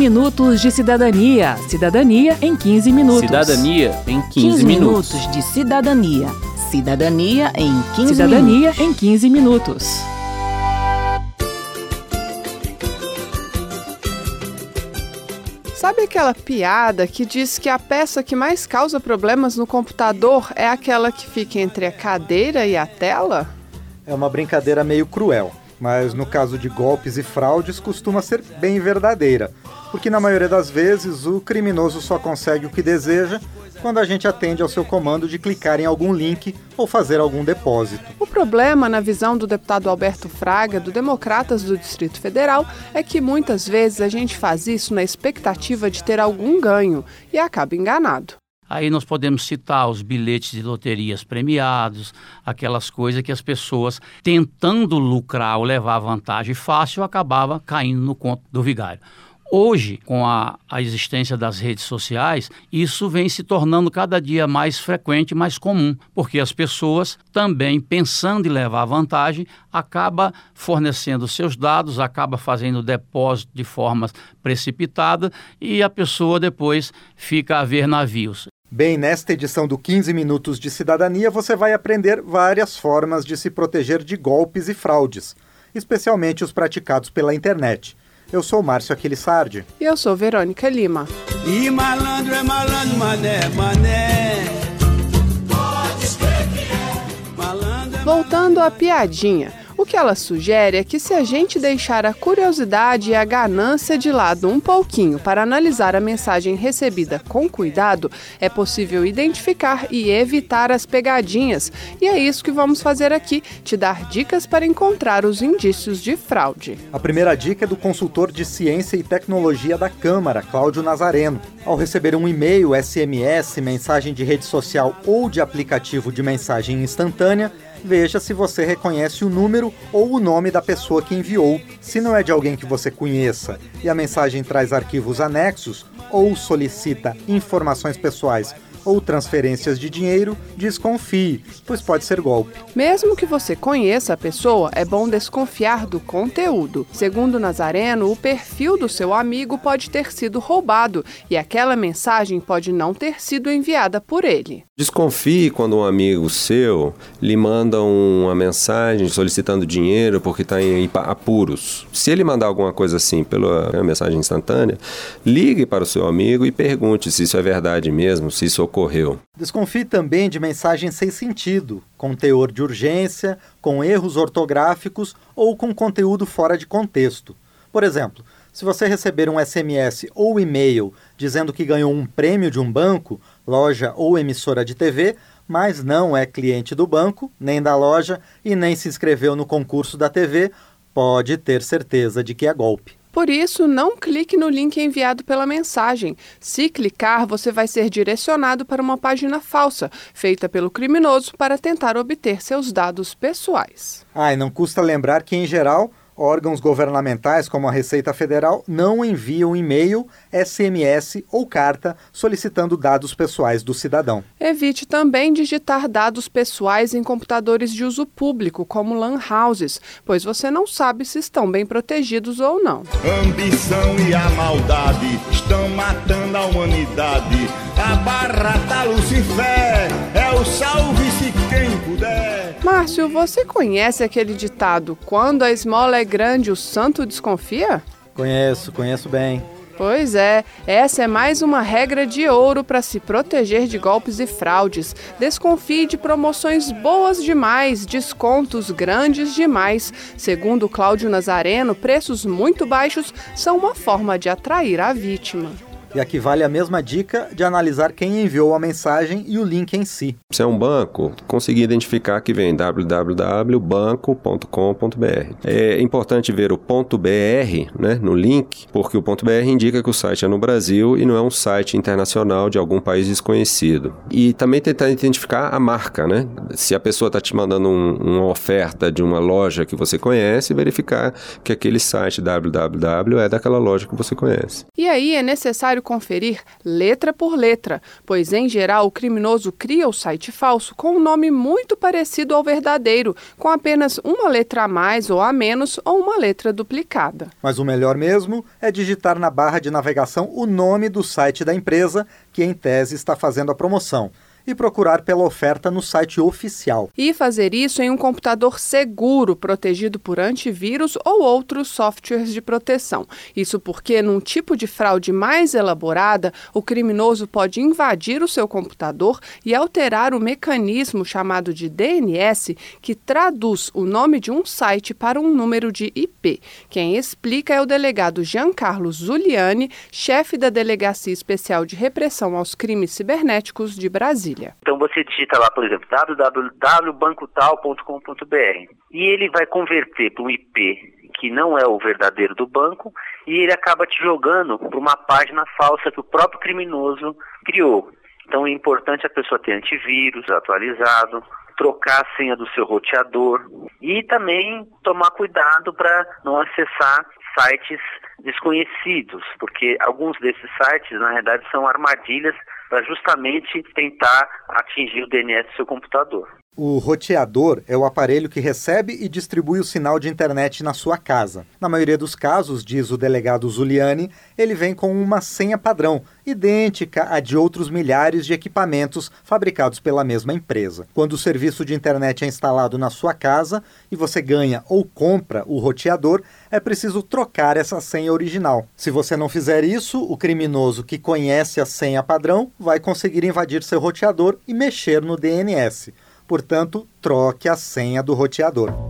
minutos de cidadania. Cidadania em 15 minutos. Cidadania em 15, 15 minutos. minutos de cidadania. Cidadania em 15 Cidadania minutos. em 15 minutos. Sabe aquela piada que diz que a peça que mais causa problemas no computador é aquela que fica entre a cadeira e a tela? É uma brincadeira meio cruel, mas no caso de golpes e fraudes costuma ser bem verdadeira, porque na maioria das vezes o criminoso só consegue o que deseja quando a gente atende ao seu comando de clicar em algum link ou fazer algum depósito. O problema, na visão do deputado Alberto Fraga, do Democratas do Distrito Federal, é que muitas vezes a gente faz isso na expectativa de ter algum ganho e acaba enganado. Aí nós podemos citar os bilhetes de loterias premiados, aquelas coisas que as pessoas, tentando lucrar ou levar vantagem fácil, acabava caindo no conto do vigário. Hoje, com a, a existência das redes sociais, isso vem se tornando cada dia mais frequente mais comum, porque as pessoas também, pensando em levar vantagem, acaba fornecendo seus dados, acaba fazendo depósito de forma precipitada e a pessoa depois fica a ver navios. Bem, nesta edição do 15 Minutos de Cidadania, você vai aprender várias formas de se proteger de golpes e fraudes, especialmente os praticados pela internet. Eu sou Márcio Aquilissardi. E eu sou Verônica Lima. E malandro é malandro, mané, mané. Malandro é Voltando à piadinha. O que ela sugere é que se a gente deixar a curiosidade e a ganância de lado um pouquinho para analisar a mensagem recebida com cuidado, é possível identificar e evitar as pegadinhas. E é isso que vamos fazer aqui, te dar dicas para encontrar os indícios de fraude. A primeira dica é do consultor de ciência e tecnologia da Câmara, Cláudio Nazareno. Ao receber um e-mail, SMS, mensagem de rede social ou de aplicativo de mensagem instantânea, veja se você reconhece o número ou o nome da pessoa que enviou. Se não é de alguém que você conheça e a mensagem traz arquivos anexos ou solicita informações pessoais ou transferências de dinheiro, desconfie, pois pode ser golpe. Mesmo que você conheça a pessoa, é bom desconfiar do conteúdo. Segundo Nazareno, o perfil do seu amigo pode ter sido roubado e aquela mensagem pode não ter sido enviada por ele. Desconfie quando um amigo seu lhe manda uma mensagem solicitando dinheiro porque está em apuros. Se ele mandar alguma coisa assim pela mensagem instantânea, ligue para o seu amigo e pergunte se isso é verdade mesmo, se isso ocorreu. Desconfie também de mensagens sem sentido, com teor de urgência, com erros ortográficos ou com conteúdo fora de contexto. Por exemplo, se você receber um SMS ou e-mail dizendo que ganhou um prêmio de um banco, loja ou emissora de TV, mas não é cliente do banco, nem da loja e nem se inscreveu no concurso da TV, pode ter certeza de que é golpe. Por isso, não clique no link enviado pela mensagem. Se clicar, você vai ser direcionado para uma página falsa, feita pelo criminoso para tentar obter seus dados pessoais. Ah, e não custa lembrar que, em geral, órgãos governamentais como a Receita Federal não enviam e-mail, SMS ou carta solicitando dados pessoais do cidadão. Evite também digitar dados pessoais em computadores de uso público, como LAN houses, pois você não sabe se estão bem protegidos ou não. ambição e a maldade estão matando a humanidade. A barra da Lucifer é o salve-se quem puder. Márcio, você conhece aquele ditado: quando a esmola é grande, o santo desconfia? Conheço, conheço bem. Pois é, essa é mais uma regra de ouro para se proteger de golpes e fraudes. Desconfie de promoções boas demais, descontos grandes demais. Segundo Cláudio Nazareno, preços muito baixos são uma forma de atrair a vítima. E aqui vale a mesma dica de analisar quem enviou a mensagem e o link em si. Se é um banco, conseguir identificar que vem www.banco.com.br. É importante ver o .br né, no link, porque o .br indica que o site é no Brasil e não é um site internacional de algum país desconhecido. E também tentar identificar a marca, né? Se a pessoa está te mandando um, uma oferta de uma loja que você conhece, verificar que aquele site www é daquela loja que você conhece. E aí é necessário necessário conferir letra por letra, pois em geral o criminoso cria o site falso com um nome muito parecido ao verdadeiro, com apenas uma letra a mais ou a menos ou uma letra duplicada. Mas o melhor mesmo é digitar na barra de navegação o nome do site da empresa que em tese está fazendo a promoção e procurar pela oferta no site oficial. E fazer isso em um computador seguro, protegido por antivírus ou outros softwares de proteção. Isso porque, num tipo de fraude mais elaborada, o criminoso pode invadir o seu computador e alterar o mecanismo chamado de DNS, que traduz o nome de um site para um número de IP. Quem explica é o delegado Jean Carlos Zuliani, chefe da Delegacia Especial de Repressão aos Crimes Cibernéticos de Brasília. Brasília. Então você digita lá, por exemplo, www.bancotal.com.br e ele vai converter para um IP que não é o verdadeiro do banco e ele acaba te jogando para uma página falsa que o próprio criminoso criou. Então é importante a pessoa ter antivírus atualizado, trocar a senha do seu roteador e também tomar cuidado para não acessar sites desconhecidos, porque alguns desses sites, na verdade, são armadilhas para justamente tentar atingir o DNS do seu computador. O roteador é o aparelho que recebe e distribui o sinal de internet na sua casa. Na maioria dos casos, diz o delegado Zuliani, ele vem com uma senha padrão, idêntica à de outros milhares de equipamentos fabricados pela mesma empresa. Quando o serviço de internet é instalado na sua casa e você ganha ou compra o roteador, é preciso trocar essa senha original. Se você não fizer isso, o criminoso que conhece a senha padrão vai conseguir invadir seu roteador e mexer no DNS. Portanto, troque a senha do roteador.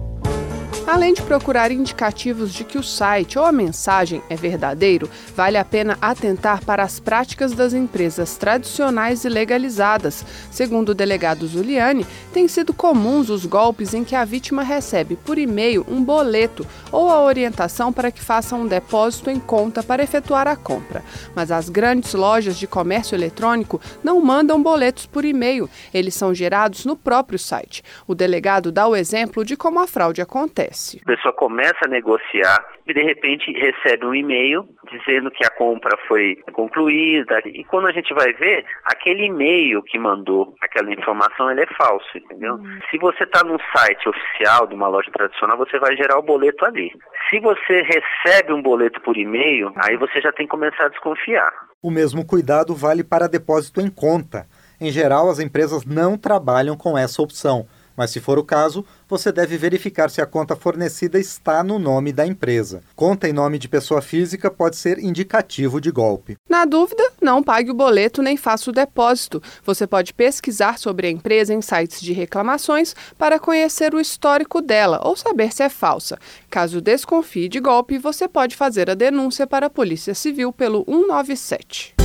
Além de procurar indicativos de que o site ou a mensagem é verdadeiro, vale a pena atentar para as práticas das empresas tradicionais e legalizadas. Segundo o delegado Zuliani, têm sido comuns os golpes em que a vítima recebe por e-mail um boleto ou a orientação para que faça um depósito em conta para efetuar a compra. Mas as grandes lojas de comércio eletrônico não mandam boletos por e-mail, eles são gerados no próprio site. O delegado dá o exemplo de como a fraude acontece acontece? A pessoa começa a negociar e de repente recebe um e-mail dizendo que a compra foi concluída e quando a gente vai ver, aquele e-mail que mandou aquela informação ele é falso, entendeu? Uhum. Se você está num site oficial de uma loja tradicional, você vai gerar o boleto ali. Se você recebe um boleto por e-mail, aí você já tem que começar a desconfiar. O mesmo cuidado vale para depósito em conta. Em geral, as empresas não trabalham com essa opção mas se for o caso, você deve verificar se a conta fornecida está no nome da empresa. Conta em nome de pessoa física pode ser indicativo de golpe. Na dúvida, não pague o boleto nem faça o depósito. Você pode pesquisar sobre a empresa em sites de reclamações para conhecer o histórico dela ou saber se é falsa. Caso desconfie de golpe, você pode fazer a denúncia para a Polícia Civil pelo 197.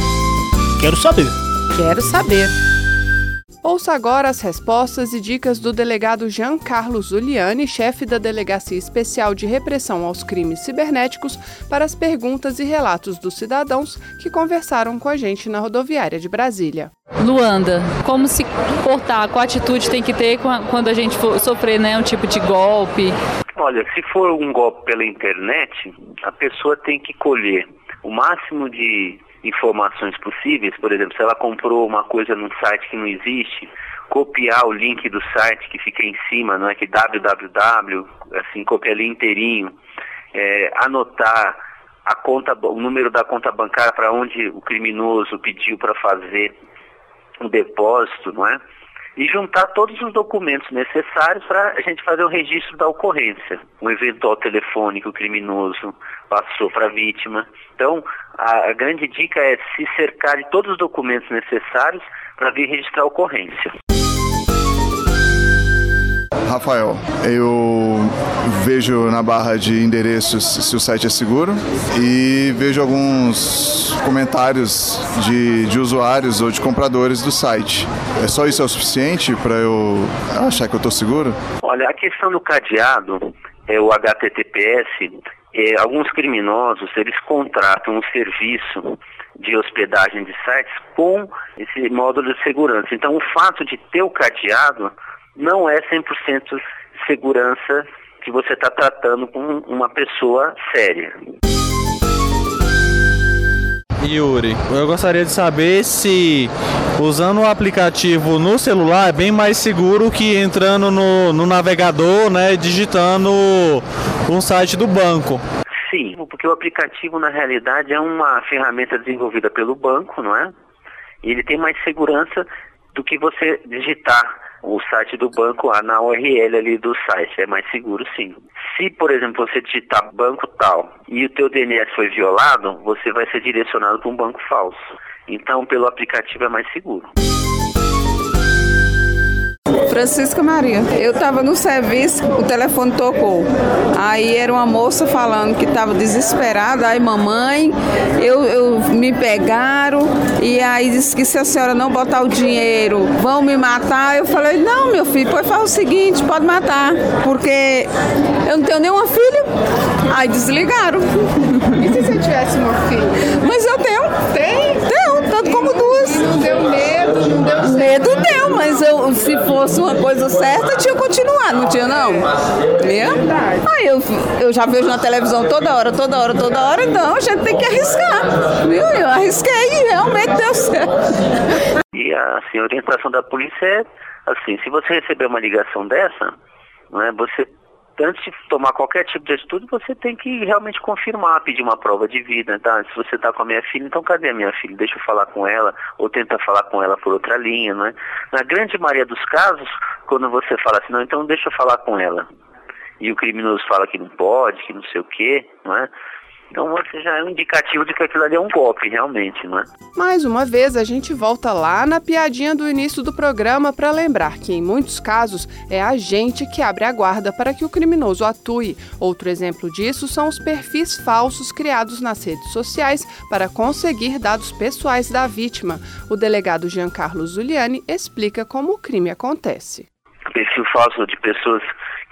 Quero saber. Quero saber. Ouça agora as respostas e dicas do delegado Jean Carlos Zuliani, chefe da Delegacia Especial de Repressão aos Crimes Cibernéticos, para as perguntas e relatos dos cidadãos que conversaram com a gente na rodoviária de Brasília. Luanda, como se portar, qual atitude tem que ter quando a gente for sofrer né, um tipo de golpe? Olha, se for um golpe pela internet, a pessoa tem que colher o máximo de informações possíveis, por exemplo, se ela comprou uma coisa num site que não existe, copiar o link do site que fica em cima, não é que www, assim, copiar ali inteirinho, é, anotar a conta, o número da conta bancária para onde o criminoso pediu para fazer o depósito, não é? E juntar todos os documentos necessários para a gente fazer o registro da ocorrência, um eventual telefone que o criminoso passou para a vítima. Então, a, a grande dica é se cercar de todos os documentos necessários para vir registrar a ocorrência. Rafael, eu vejo na barra de endereços se o site é seguro e vejo alguns comentários de, de usuários ou de compradores do site. É só isso é o suficiente para eu achar que eu estou seguro? Olha, a questão do cadeado, é o HTTPS, é, alguns criminosos eles contratam um serviço de hospedagem de sites com esse módulo de segurança. Então, o fato de ter o cadeado não é 100% segurança que você está tratando com uma pessoa séria. Yuri. Eu gostaria de saber se usando o aplicativo no celular é bem mais seguro que entrando no, no navegador, né, digitando um site do banco. Sim, porque o aplicativo na realidade é uma ferramenta desenvolvida pelo banco, não é? E ele tem mais segurança do que você digitar o site do banco na URL ali do site. É mais seguro sim. Se, por exemplo, você digitar banco tal e o teu DNS foi violado, você vai ser direcionado para um banco falso. Então, pelo aplicativo é mais seguro. Francisca Maria. Eu estava no serviço, o telefone tocou. Aí era uma moça falando que estava desesperada. Aí, mamãe, eu, eu me pegaram e aí disse que se a senhora não botar o dinheiro, vão me matar. Eu falei, não, meu filho, pode fazer o seguinte, pode matar, porque eu não tenho nenhuma filha. Aí desligaram. E se você tivesse uma filha? Se fosse uma coisa certa, tinha que continuar, não tinha não? Viu? Aí eu, eu já vejo na televisão toda hora, toda hora, toda hora, então a gente tem que arriscar. Viu? Eu arrisquei e realmente deu certo. E assim, a orientação da polícia é assim, se você receber uma ligação dessa, né, você antes de tomar qualquer tipo de atitude, você tem que realmente confirmar, pedir uma prova de vida, tá? Se você está com a minha filha, então cadê a minha filha? Deixa eu falar com ela, ou tenta falar com ela por outra linha, né? Na grande maioria dos casos, quando você fala assim, não, então deixa eu falar com ela, e o criminoso fala que não pode, que não sei o quê, não é? Então você já é um indicativo de que aquilo ali é um golpe, realmente, não é? Mais uma vez, a gente volta lá na piadinha do início do programa para lembrar que, em muitos casos, é a gente que abre a guarda para que o criminoso atue. Outro exemplo disso são os perfis falsos criados nas redes sociais para conseguir dados pessoais da vítima. O delegado Giancarlo Zuliani explica como o crime acontece. Perfil falso de pessoas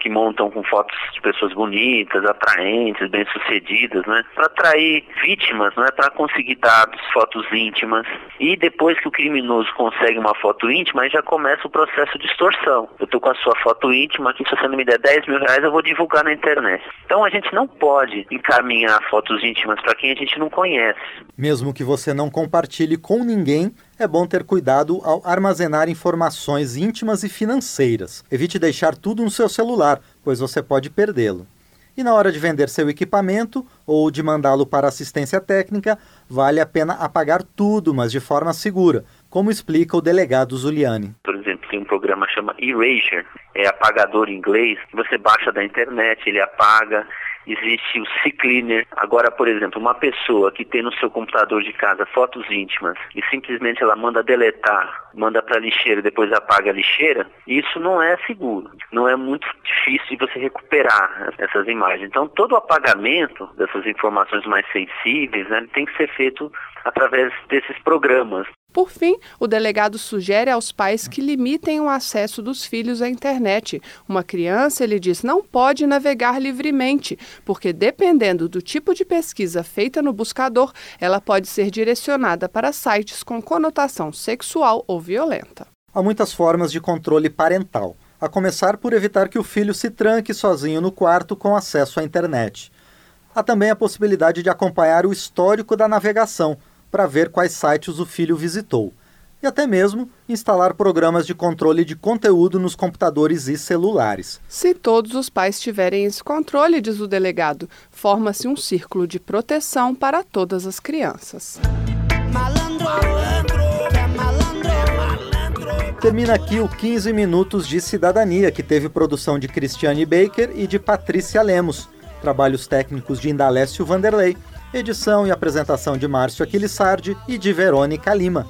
que montam com fotos de pessoas bonitas, atraentes, bem-sucedidas, né? Para atrair vítimas, né? Para conseguir dados, fotos íntimas. E depois que o criminoso consegue uma foto íntima, aí já começa o processo de extorsão. Eu tô com a sua foto íntima aqui, se você não me der 10 mil reais, eu vou divulgar na internet. Então a gente não pode encaminhar fotos íntimas para quem a gente não conhece. Mesmo que você não compartilhe com ninguém, é bom ter cuidado ao armazenar informações íntimas e financeiras. Evite deixar tudo no seu celular, pois você pode perdê-lo. E na hora de vender seu equipamento ou de mandá-lo para assistência técnica, vale a pena apagar tudo, mas de forma segura, como explica o delegado Zuliani. Por exemplo, tem um programa que chama Erasure, é apagador em inglês, você baixa da internet, ele apaga, existe o C-Cleaner. Agora, por exemplo, uma pessoa que tem no seu computador de casa fotos íntimas e simplesmente ela manda deletar, manda para lixeira e depois apaga a lixeira, isso não é seguro. Não é muito difícil de você recuperar essas imagens. Então, todo o apagamento dessas informações mais sensíveis né, tem que ser feito através desses programas. Por fim, o delegado sugere aos pais que limitem o acesso dos filhos à internet. Uma criança, ele diz, não pode navegar livremente, porque dependendo do tipo de pesquisa feita no buscador, ela pode ser direcionada para sites com conotação sexual ou violenta. Há muitas formas de controle parental, a começar por evitar que o filho se tranque sozinho no quarto com acesso à internet. Há também a possibilidade de acompanhar o histórico da navegação para ver quais sites o filho visitou. E até mesmo instalar programas de controle de conteúdo nos computadores e celulares. Se todos os pais tiverem esse controle, diz o delegado, forma-se um círculo de proteção para todas as crianças. Termina aqui o 15 Minutos de Cidadania, que teve produção de Cristiane Baker e de Patrícia Lemos. Trabalhos técnicos de Indalécio Vanderlei. Edição e apresentação de Márcio Aquilissardi e de Verônica Lima.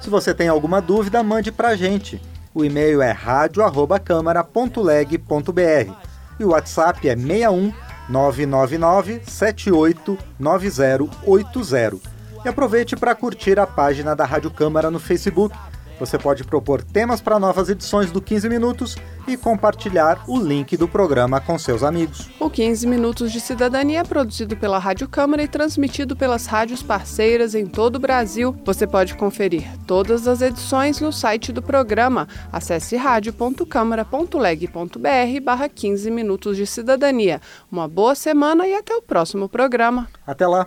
Se você tem alguma dúvida, mande para a gente. O e-mail é radio@câmara.leg.br e o WhatsApp é 61 999 789080. E aproveite para curtir a página da Rádio Câmara no Facebook você pode propor temas para novas edições do 15 Minutos e compartilhar o link do programa com seus amigos. O 15 Minutos de Cidadania é produzido pela Rádio Câmara e transmitido pelas rádios parceiras em todo o Brasil. Você pode conferir todas as edições no site do programa. Acesse radio.câmara.leg.br barra 15 Minutos de Cidadania. Uma boa semana e até o próximo programa. Até lá!